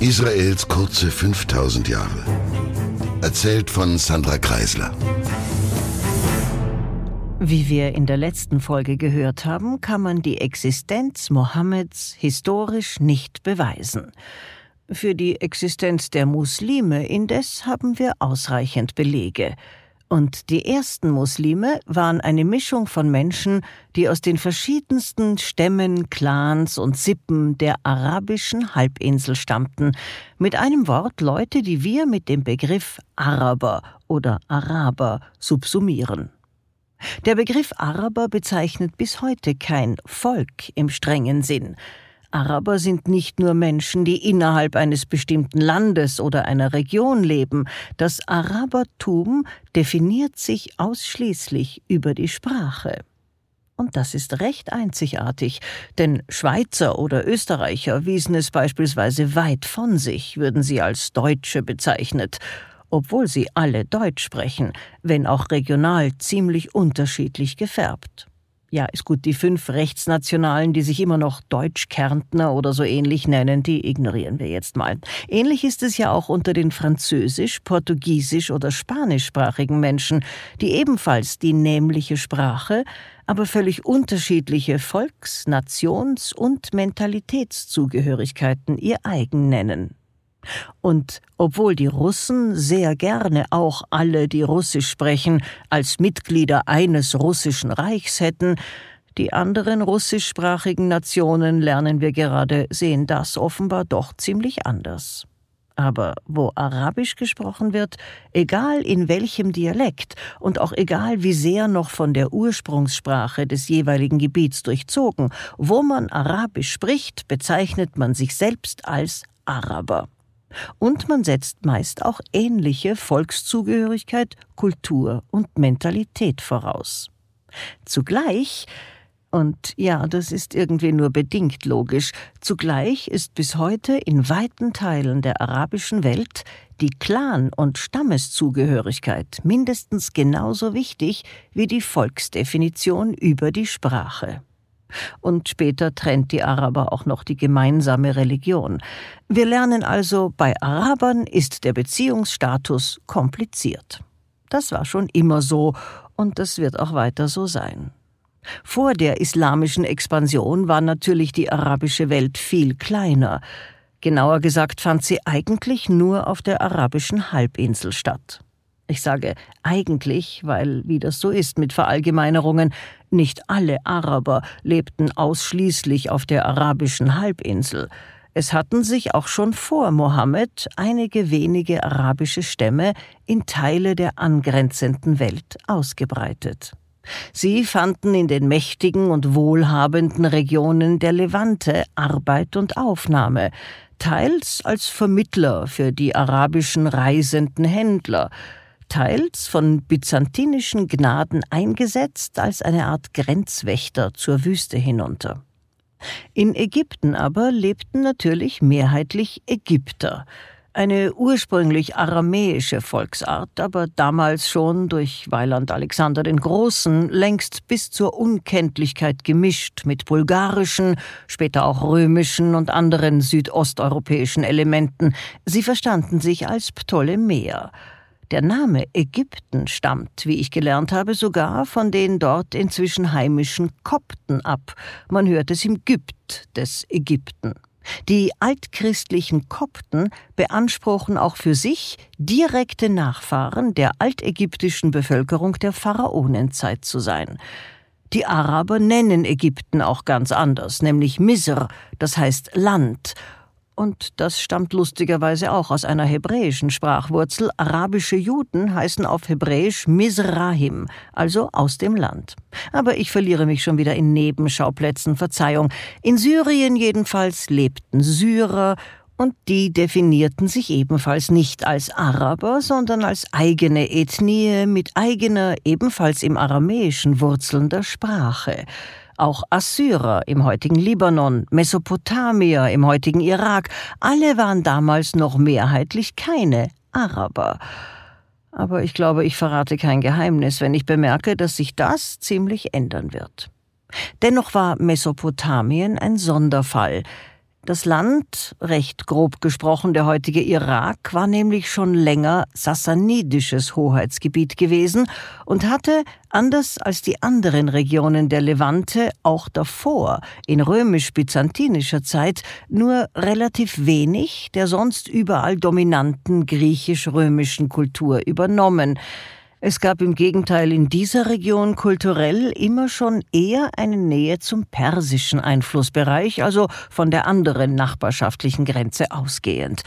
Israels kurze 5000 Jahre. Erzählt von Sandra Kreisler. Wie wir in der letzten Folge gehört haben, kann man die Existenz Mohammeds historisch nicht beweisen. Für die Existenz der Muslime indes haben wir ausreichend Belege. Und die ersten Muslime waren eine Mischung von Menschen, die aus den verschiedensten Stämmen, Clans und Sippen der arabischen Halbinsel stammten. Mit einem Wort Leute, die wir mit dem Begriff Araber oder Araber subsumieren. Der Begriff Araber bezeichnet bis heute kein Volk im strengen Sinn. Araber sind nicht nur Menschen, die innerhalb eines bestimmten Landes oder einer Region leben. Das Arabertum definiert sich ausschließlich über die Sprache. Und das ist recht einzigartig, denn Schweizer oder Österreicher wiesen es beispielsweise weit von sich, würden sie als Deutsche bezeichnet, obwohl sie alle Deutsch sprechen, wenn auch regional ziemlich unterschiedlich gefärbt. Ja, ist gut, die fünf Rechtsnationalen, die sich immer noch Deutsch-Kärntner oder so ähnlich nennen, die ignorieren wir jetzt mal. Ähnlich ist es ja auch unter den französisch, portugiesisch oder spanischsprachigen Menschen, die ebenfalls die nämliche Sprache, aber völlig unterschiedliche Volks-, Nations- und Mentalitätszugehörigkeiten ihr eigen nennen. Und obwohl die Russen sehr gerne auch alle, die Russisch sprechen, als Mitglieder eines russischen Reichs hätten, die anderen russischsprachigen Nationen, lernen wir gerade, sehen das offenbar doch ziemlich anders. Aber wo Arabisch gesprochen wird, egal in welchem Dialekt und auch egal wie sehr noch von der Ursprungssprache des jeweiligen Gebiets durchzogen, wo man Arabisch spricht, bezeichnet man sich selbst als Araber. Und man setzt meist auch ähnliche Volkszugehörigkeit, Kultur und Mentalität voraus. Zugleich und ja, das ist irgendwie nur bedingt logisch. Zugleich ist bis heute in weiten Teilen der arabischen Welt die Clan- und Stammeszugehörigkeit mindestens genauso wichtig wie die Volksdefinition über die Sprache. Und später trennt die Araber auch noch die gemeinsame Religion. Wir lernen also, bei Arabern ist der Beziehungsstatus kompliziert. Das war schon immer so und das wird auch weiter so sein. Vor der islamischen Expansion war natürlich die arabische Welt viel kleiner. Genauer gesagt fand sie eigentlich nur auf der arabischen Halbinsel statt. Ich sage eigentlich, weil, wie das so ist mit Verallgemeinerungen, nicht alle Araber lebten ausschließlich auf der arabischen Halbinsel. Es hatten sich auch schon vor Mohammed einige wenige arabische Stämme in Teile der angrenzenden Welt ausgebreitet. Sie fanden in den mächtigen und wohlhabenden Regionen der Levante Arbeit und Aufnahme, teils als Vermittler für die arabischen reisenden Händler, teils von byzantinischen Gnaden eingesetzt als eine Art Grenzwächter zur Wüste hinunter. In Ägypten aber lebten natürlich mehrheitlich Ägypter, eine ursprünglich aramäische Volksart, aber damals schon durch Weiland Alexander den Großen längst bis zur Unkenntlichkeit gemischt mit bulgarischen, später auch römischen und anderen südosteuropäischen Elementen. Sie verstanden sich als Ptolemäer. Der Name Ägypten stammt, wie ich gelernt habe, sogar von den dort inzwischen heimischen Kopten ab. Man hört es im Gypt des Ägypten. Die altchristlichen Kopten beanspruchen auch für sich direkte Nachfahren der altägyptischen Bevölkerung der Pharaonenzeit zu sein. Die Araber nennen Ägypten auch ganz anders, nämlich Misr, das heißt Land, und das stammt lustigerweise auch aus einer hebräischen Sprachwurzel. Arabische Juden heißen auf Hebräisch Mizrahim, also aus dem Land. Aber ich verliere mich schon wieder in Nebenschauplätzen, Verzeihung. In Syrien jedenfalls lebten Syrer, und die definierten sich ebenfalls nicht als Araber, sondern als eigene Ethnie mit eigener, ebenfalls im Aramäischen wurzelnder Sprache. Auch Assyrer im heutigen Libanon, Mesopotamier im heutigen Irak, alle waren damals noch mehrheitlich keine Araber. Aber ich glaube, ich verrate kein Geheimnis, wenn ich bemerke, dass sich das ziemlich ändern wird. Dennoch war Mesopotamien ein Sonderfall, Das Land, recht grob gesprochen der heutige Irak, war nämlich schon länger sassanidisches Hoheitsgebiet gewesen und hatte, anders als die anderen Regionen der Levante, auch davor, in römisch-byzantinischer Zeit, nur relativ wenig der sonst überall dominanten griechisch-römischen Kultur übernommen, es gab im Gegenteil in dieser Region kulturell immer schon eher eine Nähe zum persischen Einflussbereich, also von der anderen nachbarschaftlichen Grenze ausgehend.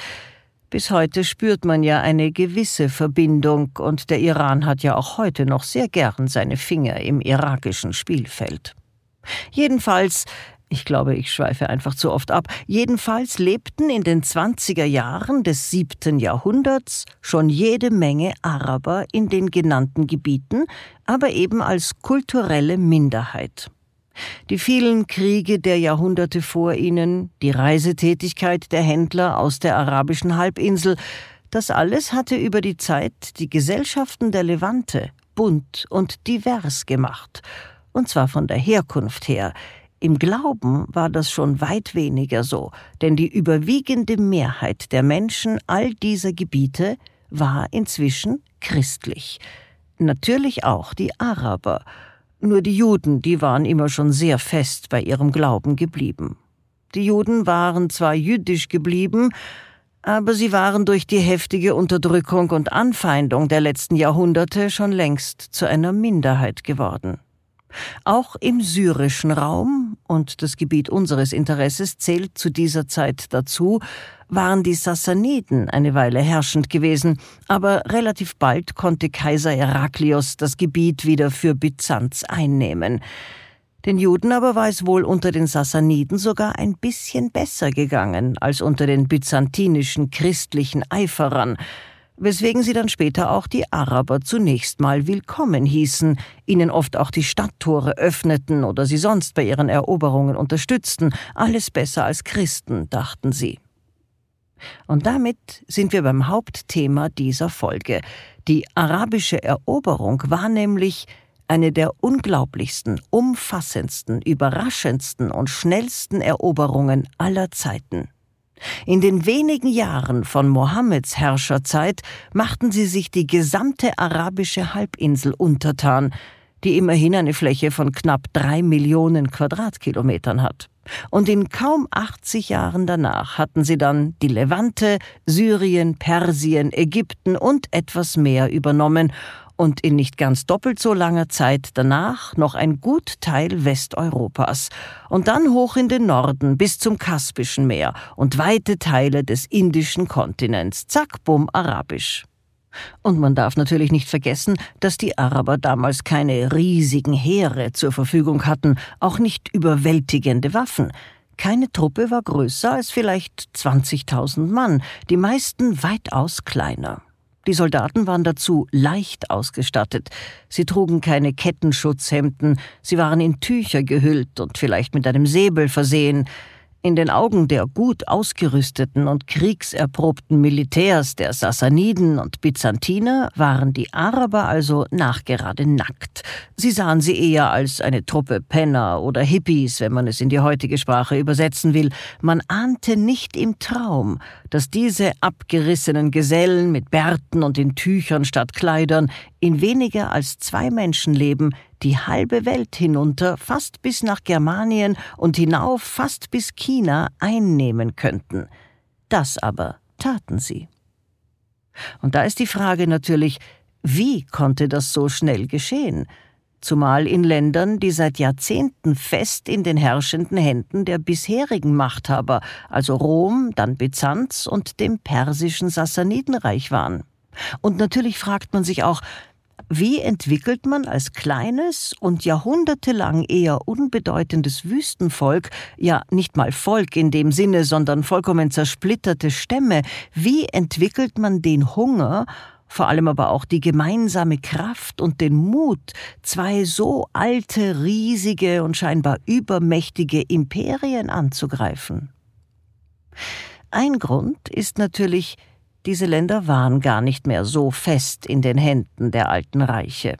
Bis heute spürt man ja eine gewisse Verbindung, und der Iran hat ja auch heute noch sehr gern seine Finger im irakischen Spielfeld. Jedenfalls ich glaube, ich schweife einfach zu oft ab. Jedenfalls lebten in den 20er Jahren des siebten Jahrhunderts schon jede Menge Araber in den genannten Gebieten, aber eben als kulturelle Minderheit. Die vielen Kriege der Jahrhunderte vor ihnen, die Reisetätigkeit der Händler aus der arabischen Halbinsel, das alles hatte über die Zeit die Gesellschaften der Levante bunt und divers gemacht, und zwar von der Herkunft her, im Glauben war das schon weit weniger so, denn die überwiegende Mehrheit der Menschen all dieser Gebiete war inzwischen christlich. Natürlich auch die Araber. Nur die Juden, die waren immer schon sehr fest bei ihrem Glauben geblieben. Die Juden waren zwar jüdisch geblieben, aber sie waren durch die heftige Unterdrückung und Anfeindung der letzten Jahrhunderte schon längst zu einer Minderheit geworden. Auch im syrischen Raum, und das Gebiet unseres Interesses zählt zu dieser Zeit dazu, waren die Sassaniden eine Weile herrschend gewesen, aber relativ bald konnte Kaiser Heraklios das Gebiet wieder für Byzanz einnehmen. Den Juden aber war es wohl unter den Sassaniden sogar ein bisschen besser gegangen als unter den byzantinischen christlichen Eiferern, weswegen sie dann später auch die Araber zunächst mal willkommen hießen, ihnen oft auch die Stadttore öffneten oder sie sonst bei ihren Eroberungen unterstützten, alles besser als Christen, dachten sie. Und damit sind wir beim Hauptthema dieser Folge. Die arabische Eroberung war nämlich eine der unglaublichsten, umfassendsten, überraschendsten und schnellsten Eroberungen aller Zeiten. In den wenigen Jahren von Mohammeds Herrscherzeit machten sie sich die gesamte arabische Halbinsel untertan, die immerhin eine Fläche von knapp drei Millionen Quadratkilometern hat. Und in kaum 80 Jahren danach hatten sie dann die Levante, Syrien, Persien, Ägypten und etwas mehr übernommen und in nicht ganz doppelt so langer Zeit danach noch ein gut Teil Westeuropas und dann hoch in den Norden bis zum Kaspischen Meer und weite Teile des indischen Kontinents. Zack, bumm, arabisch. Und man darf natürlich nicht vergessen, dass die Araber damals keine riesigen Heere zur Verfügung hatten, auch nicht überwältigende Waffen. Keine Truppe war größer als vielleicht 20.000 Mann, die meisten weitaus kleiner. Die Soldaten waren dazu leicht ausgestattet. Sie trugen keine Kettenschutzhemden, sie waren in Tücher gehüllt und vielleicht mit einem Säbel versehen. In den Augen der gut ausgerüsteten und kriegserprobten Militärs der Sassaniden und Byzantiner waren die Araber also nachgerade nackt. Sie sahen sie eher als eine Truppe Penner oder Hippies, wenn man es in die heutige Sprache übersetzen will. Man ahnte nicht im Traum, dass diese abgerissenen Gesellen mit Bärten und in Tüchern statt Kleidern in weniger als zwei Menschenleben die halbe Welt hinunter, fast bis nach Germanien und hinauf fast bis China einnehmen könnten. Das aber taten sie. Und da ist die Frage natürlich, wie konnte das so schnell geschehen? Zumal in Ländern, die seit Jahrzehnten fest in den herrschenden Händen der bisherigen Machthaber, also Rom, dann Byzanz und dem persischen Sassanidenreich waren. Und natürlich fragt man sich auch, wie entwickelt man als kleines und jahrhundertelang eher unbedeutendes Wüstenvolk, ja nicht mal Volk in dem Sinne, sondern vollkommen zersplitterte Stämme, wie entwickelt man den Hunger, vor allem aber auch die gemeinsame Kraft und den Mut, zwei so alte, riesige und scheinbar übermächtige Imperien anzugreifen? Ein Grund ist natürlich diese Länder waren gar nicht mehr so fest in den Händen der alten Reiche.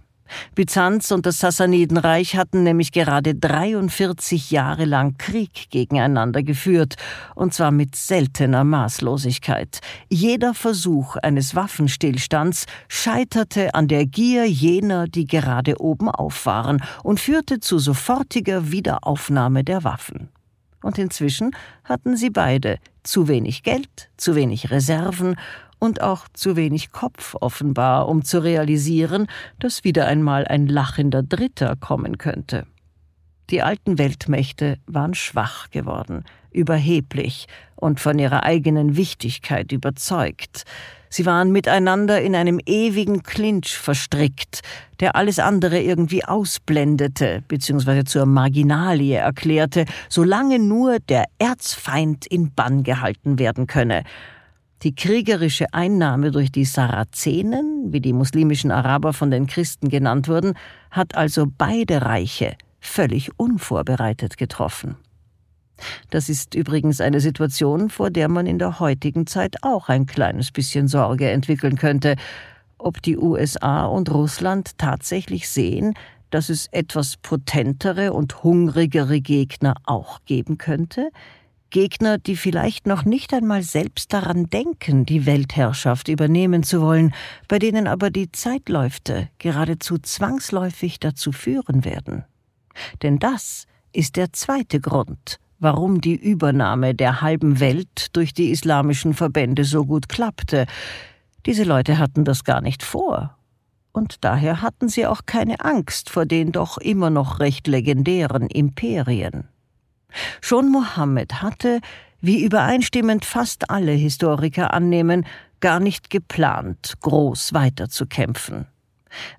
Byzanz und das Sassanidenreich hatten nämlich gerade 43 Jahre lang Krieg gegeneinander geführt, und zwar mit seltener Maßlosigkeit. Jeder Versuch eines Waffenstillstands scheiterte an der Gier jener, die gerade oben auf waren, und führte zu sofortiger Wiederaufnahme der Waffen. Und inzwischen hatten sie beide zu wenig Geld, zu wenig Reserven und auch zu wenig Kopf offenbar, um zu realisieren, dass wieder einmal ein lachender Dritter kommen könnte. Die alten Weltmächte waren schwach geworden, überheblich und von ihrer eigenen Wichtigkeit überzeugt. Sie waren miteinander in einem ewigen Clinch verstrickt, der alles andere irgendwie ausblendete bzw. zur Marginalie erklärte, solange nur der Erzfeind in Bann gehalten werden könne, die kriegerische Einnahme durch die Sarazenen, wie die muslimischen Araber von den Christen genannt wurden, hat also beide Reiche völlig unvorbereitet getroffen. Das ist übrigens eine Situation, vor der man in der heutigen Zeit auch ein kleines bisschen Sorge entwickeln könnte, ob die USA und Russland tatsächlich sehen, dass es etwas potentere und hungrigere Gegner auch geben könnte, Gegner, die vielleicht noch nicht einmal selbst daran denken, die Weltherrschaft übernehmen zu wollen, bei denen aber die Zeitläufte geradezu zwangsläufig dazu führen werden. Denn das ist der zweite Grund, warum die Übernahme der halben Welt durch die islamischen Verbände so gut klappte. Diese Leute hatten das gar nicht vor. Und daher hatten sie auch keine Angst vor den doch immer noch recht legendären Imperien. Schon Mohammed hatte, wie übereinstimmend fast alle Historiker annehmen, gar nicht geplant, groß weiterzukämpfen.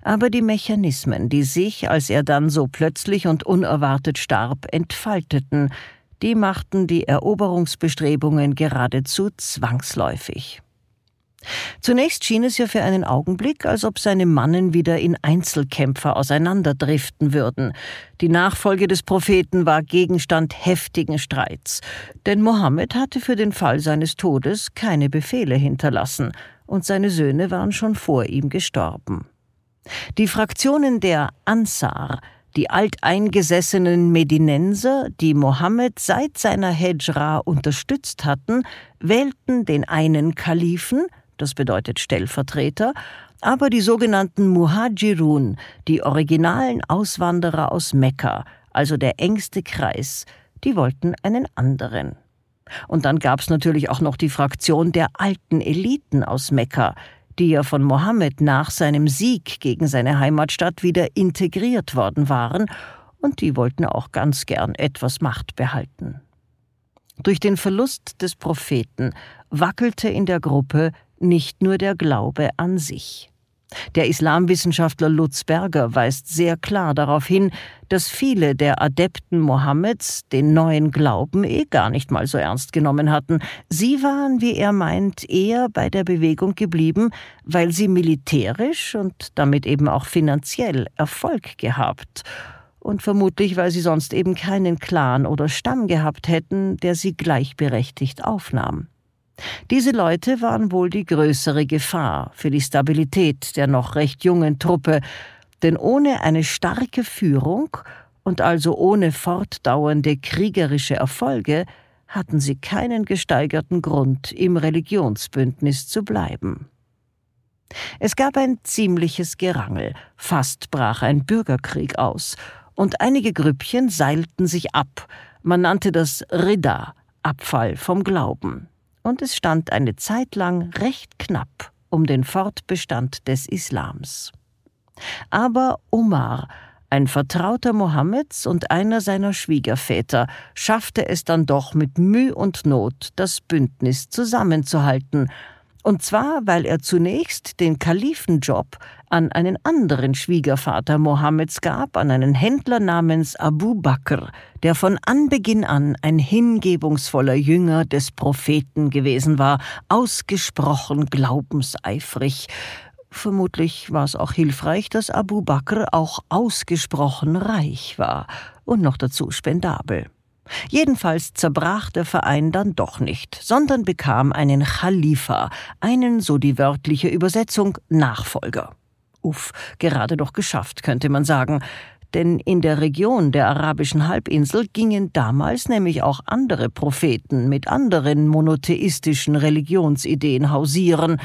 Aber die Mechanismen, die sich, als er dann so plötzlich und unerwartet starb, entfalteten, die machten die Eroberungsbestrebungen geradezu zwangsläufig. Zunächst schien es ja für einen Augenblick, als ob seine Mannen wieder in Einzelkämpfer auseinanderdriften würden. Die Nachfolge des Propheten war Gegenstand heftigen Streits, denn Mohammed hatte für den Fall seines Todes keine Befehle hinterlassen, und seine Söhne waren schon vor ihm gestorben. Die Fraktionen der Ansar, die alteingesessenen Medinenser, die Mohammed seit seiner Hejra unterstützt hatten, wählten den einen Kalifen, das bedeutet Stellvertreter, aber die sogenannten Muhajirun, die originalen Auswanderer aus Mekka, also der engste Kreis, die wollten einen anderen. Und dann gab's natürlich auch noch die Fraktion der alten Eliten aus Mekka, die ja von Mohammed nach seinem Sieg gegen seine Heimatstadt wieder integriert worden waren, und die wollten auch ganz gern etwas Macht behalten. Durch den Verlust des Propheten wackelte in der Gruppe nicht nur der Glaube an sich. Der Islamwissenschaftler Lutz Berger weist sehr klar darauf hin, dass viele der Adepten Mohammeds den neuen Glauben eh gar nicht mal so ernst genommen hatten. Sie waren, wie er meint, eher bei der Bewegung geblieben, weil sie militärisch und damit eben auch finanziell Erfolg gehabt und vermutlich, weil sie sonst eben keinen Clan oder Stamm gehabt hätten, der sie gleichberechtigt aufnahm. Diese Leute waren wohl die größere Gefahr für die Stabilität der noch recht jungen Truppe, denn ohne eine starke Führung und also ohne fortdauernde kriegerische Erfolge hatten sie keinen gesteigerten Grund, im Religionsbündnis zu bleiben. Es gab ein ziemliches Gerangel, fast brach ein Bürgerkrieg aus, und einige Grüppchen seilten sich ab, man nannte das Ridda, Abfall vom Glauben und es stand eine Zeit lang recht knapp um den Fortbestand des Islams. Aber Omar, ein Vertrauter Mohammeds und einer seiner Schwiegerväter, schaffte es dann doch mit Mühe und Not, das Bündnis zusammenzuhalten und zwar, weil er zunächst den Kalifenjob an einen anderen Schwiegervater Mohammeds gab, an einen Händler namens Abu Bakr, der von Anbeginn an ein hingebungsvoller Jünger des Propheten gewesen war, ausgesprochen glaubenseifrig. Vermutlich war es auch hilfreich, dass Abu Bakr auch ausgesprochen reich war und noch dazu spendabel. Jedenfalls zerbrach der Verein dann doch nicht, sondern bekam einen Khalifa, einen, so die wörtliche Übersetzung, Nachfolger. Uff, gerade doch geschafft, könnte man sagen. Denn in der Region der arabischen Halbinsel gingen damals nämlich auch andere Propheten mit anderen monotheistischen Religionsideen hausieren,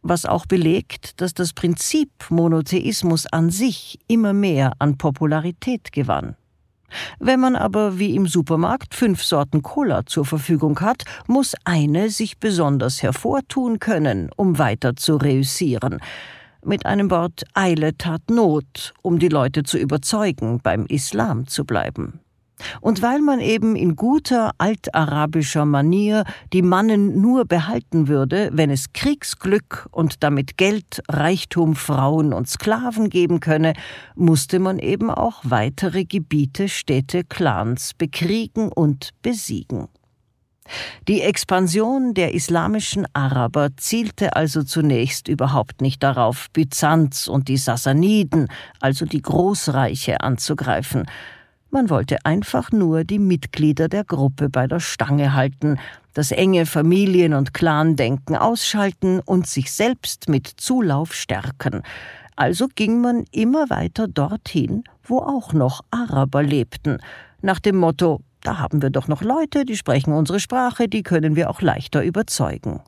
was auch belegt, dass das Prinzip Monotheismus an sich immer mehr an Popularität gewann. Wenn man aber wie im Supermarkt fünf Sorten Cola zur Verfügung hat, muss eine sich besonders hervortun können, um weiter zu reüssieren. Mit einem Wort Eile tat Not, um die Leute zu überzeugen, beim Islam zu bleiben. Und weil man eben in guter altarabischer Manier die Mannen nur behalten würde, wenn es Kriegsglück und damit Geld, Reichtum, Frauen und Sklaven geben könne, musste man eben auch weitere Gebiete, Städte, Clans bekriegen und besiegen. Die Expansion der islamischen Araber zielte also zunächst überhaupt nicht darauf, Byzanz und die Sassaniden, also die Großreiche, anzugreifen, man wollte einfach nur die Mitglieder der Gruppe bei der Stange halten, das enge Familien- und Clandenken ausschalten und sich selbst mit Zulauf stärken. Also ging man immer weiter dorthin, wo auch noch Araber lebten, nach dem Motto da haben wir doch noch Leute, die sprechen unsere Sprache, die können wir auch leichter überzeugen.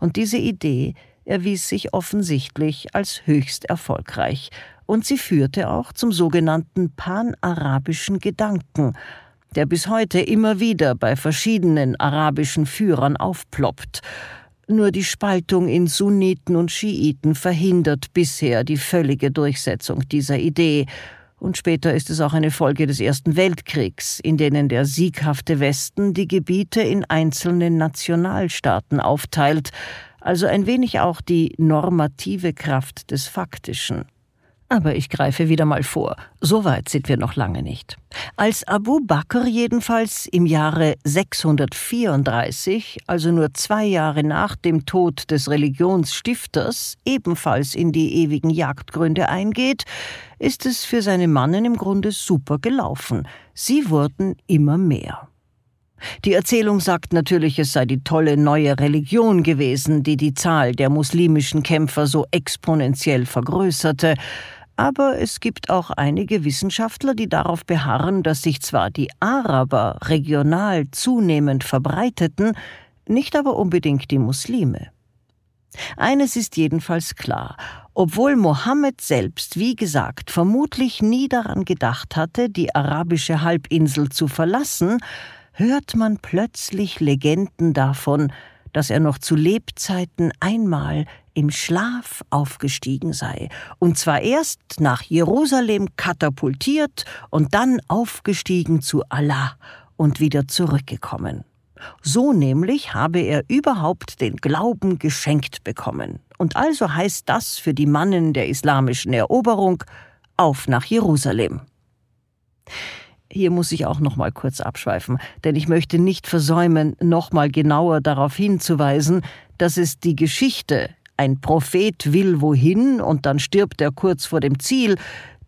Und diese Idee erwies sich offensichtlich als höchst erfolgreich, und sie führte auch zum sogenannten panarabischen Gedanken, der bis heute immer wieder bei verschiedenen arabischen Führern aufploppt. Nur die Spaltung in Sunniten und Schiiten verhindert bisher die völlige Durchsetzung dieser Idee, und später ist es auch eine Folge des Ersten Weltkriegs, in denen der sieghafte Westen die Gebiete in einzelne Nationalstaaten aufteilt, also ein wenig auch die normative Kraft des Faktischen. Aber ich greife wieder mal vor. So weit sind wir noch lange nicht. Als Abu Bakr jedenfalls im Jahre 634, also nur zwei Jahre nach dem Tod des Religionsstifters, ebenfalls in die ewigen Jagdgründe eingeht, ist es für seine Mannen im Grunde super gelaufen. Sie wurden immer mehr. Die Erzählung sagt natürlich, es sei die tolle neue Religion gewesen, die die Zahl der muslimischen Kämpfer so exponentiell vergrößerte, aber es gibt auch einige Wissenschaftler, die darauf beharren, dass sich zwar die Araber regional zunehmend verbreiteten, nicht aber unbedingt die Muslime. Eines ist jedenfalls klar, obwohl Mohammed selbst, wie gesagt, vermutlich nie daran gedacht hatte, die arabische Halbinsel zu verlassen, hört man plötzlich Legenden davon, dass er noch zu Lebzeiten einmal im Schlaf aufgestiegen sei, und zwar erst nach Jerusalem katapultiert und dann aufgestiegen zu Allah und wieder zurückgekommen. So nämlich habe er überhaupt den Glauben geschenkt bekommen. Und also heißt das für die Mannen der islamischen Eroberung auf nach Jerusalem. Hier muss ich auch noch mal kurz abschweifen, denn ich möchte nicht versäumen, noch mal genauer darauf hinzuweisen, dass es die Geschichte ein Prophet will wohin und dann stirbt er kurz vor dem Ziel.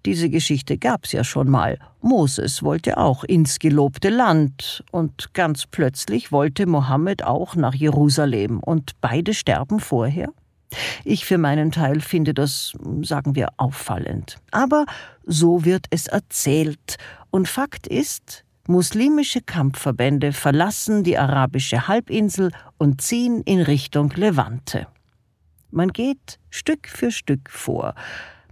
Diese Geschichte gab's ja schon mal. Moses wollte auch ins gelobte Land und ganz plötzlich wollte Mohammed auch nach Jerusalem und beide sterben vorher. Ich für meinen Teil finde das, sagen wir, auffallend. Aber so wird es erzählt. Und Fakt ist, muslimische Kampfverbände verlassen die arabische Halbinsel und ziehen in Richtung Levante. Man geht Stück für Stück vor.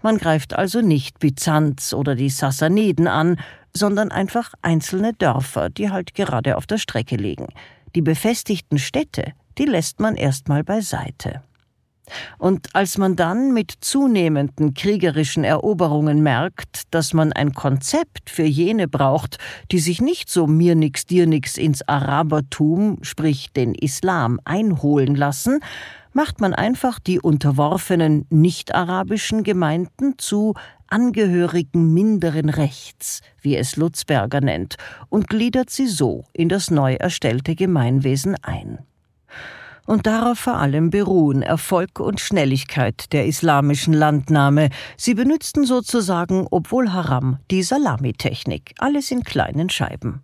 Man greift also nicht Byzanz oder die Sassaniden an, sondern einfach einzelne Dörfer, die halt gerade auf der Strecke liegen. Die befestigten Städte, die lässt man erstmal beiseite. Und als man dann mit zunehmenden kriegerischen Eroberungen merkt, dass man ein Konzept für jene braucht, die sich nicht so mir nix dir nix ins Arabertum, sprich den Islam, einholen lassen, macht man einfach die unterworfenen nicht-arabischen Gemeinden zu Angehörigen minderen Rechts, wie es Lutzberger nennt, und gliedert sie so in das neu erstellte Gemeinwesen ein. Und darauf vor allem beruhen Erfolg und Schnelligkeit der islamischen Landnahme. Sie benützten sozusagen, obwohl Haram, die Salamitechnik, alles in kleinen Scheiben.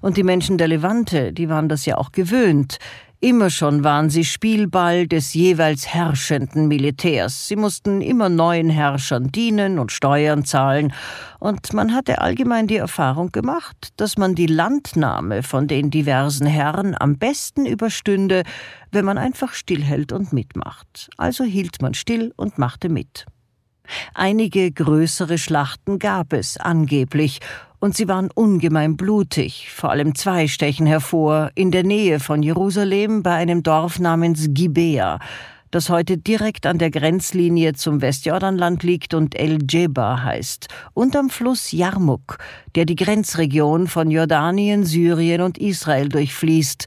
Und die Menschen der Levante, die waren das ja auch gewöhnt. Immer schon waren sie Spielball des jeweils herrschenden Militärs. Sie mussten immer neuen Herrschern dienen und Steuern zahlen, und man hatte allgemein die Erfahrung gemacht, dass man die Landnahme von den diversen Herren am besten überstünde, wenn man einfach stillhält und mitmacht. Also hielt man still und machte mit. Einige größere Schlachten gab es angeblich, und sie waren ungemein blutig, vor allem zwei stechen hervor, in der Nähe von Jerusalem bei einem Dorf namens Gibea, das heute direkt an der Grenzlinie zum Westjordanland liegt und El Jeba heißt, und am Fluss Jarmuk, der die Grenzregion von Jordanien, Syrien und Israel durchfließt.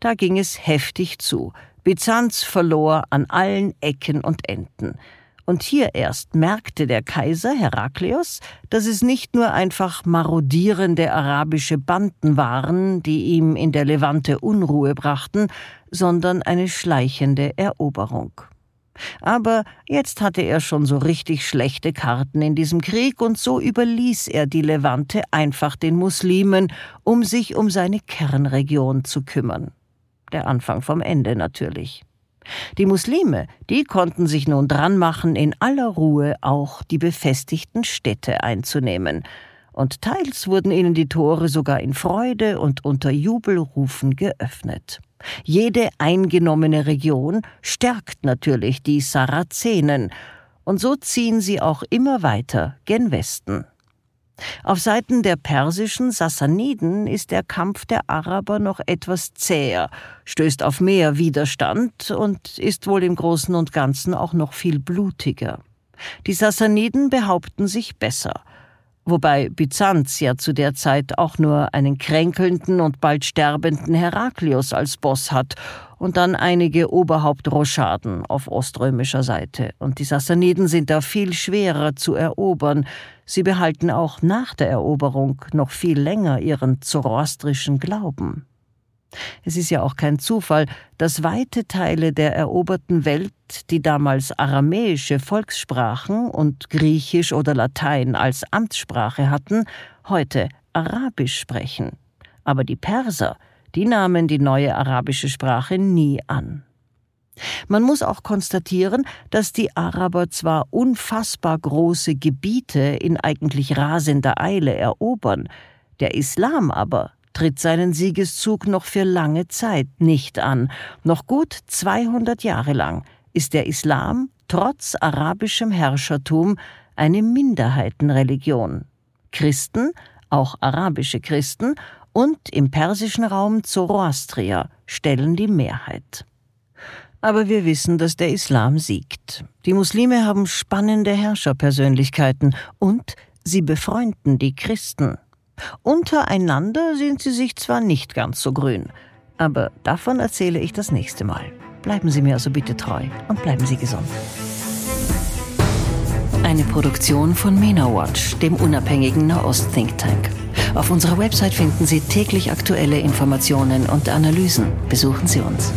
Da ging es heftig zu. Byzanz verlor an allen Ecken und Enden. Und hier erst merkte der Kaiser Herakleos, dass es nicht nur einfach marodierende arabische Banden waren, die ihm in der Levante Unruhe brachten, sondern eine schleichende Eroberung. Aber jetzt hatte er schon so richtig schlechte Karten in diesem Krieg, und so überließ er die Levante einfach den Muslimen, um sich um seine Kernregion zu kümmern. Der Anfang vom Ende natürlich. Die Muslime, die konnten sich nun dran machen, in aller Ruhe auch die befestigten Städte einzunehmen, und teils wurden ihnen die Tore sogar in Freude und unter Jubelrufen geöffnet. Jede eingenommene Region stärkt natürlich die Sarazenen, und so ziehen sie auch immer weiter gen Westen. Auf Seiten der persischen Sassaniden ist der Kampf der Araber noch etwas zäher, stößt auf mehr Widerstand und ist wohl im Großen und Ganzen auch noch viel blutiger. Die Sassaniden behaupten sich besser wobei Byzanz ja zu der Zeit auch nur einen kränkelnden und bald sterbenden Heraklius als Boss hat und dann einige Oberhauptrochaden auf oströmischer Seite. Und die Sassaniden sind da viel schwerer zu erobern. Sie behalten auch nach der Eroberung noch viel länger ihren zoroastrischen Glauben. Es ist ja auch kein Zufall, dass weite Teile der eroberten Welt, die damals aramäische Volkssprachen und Griechisch oder Latein als Amtssprache hatten, heute Arabisch sprechen. Aber die Perser, die nahmen die neue arabische Sprache nie an. Man muss auch konstatieren, dass die Araber zwar unfassbar große Gebiete in eigentlich rasender Eile erobern, der Islam aber tritt seinen Siegeszug noch für lange Zeit nicht an. Noch gut 200 Jahre lang ist der Islam trotz arabischem Herrschertum eine Minderheitenreligion. Christen, auch arabische Christen, und im persischen Raum Zoroastrier stellen die Mehrheit. Aber wir wissen, dass der Islam siegt. Die Muslime haben spannende Herrscherpersönlichkeiten und sie befreunden die Christen. Untereinander sind sie sich zwar nicht ganz so grün, aber davon erzähle ich das nächste Mal. Bleiben Sie mir also bitte treu und bleiben Sie gesund. Eine Produktion von MENA Watch, dem unabhängigen Nahost-Think Tank. Auf unserer Website finden Sie täglich aktuelle Informationen und Analysen. Besuchen Sie uns.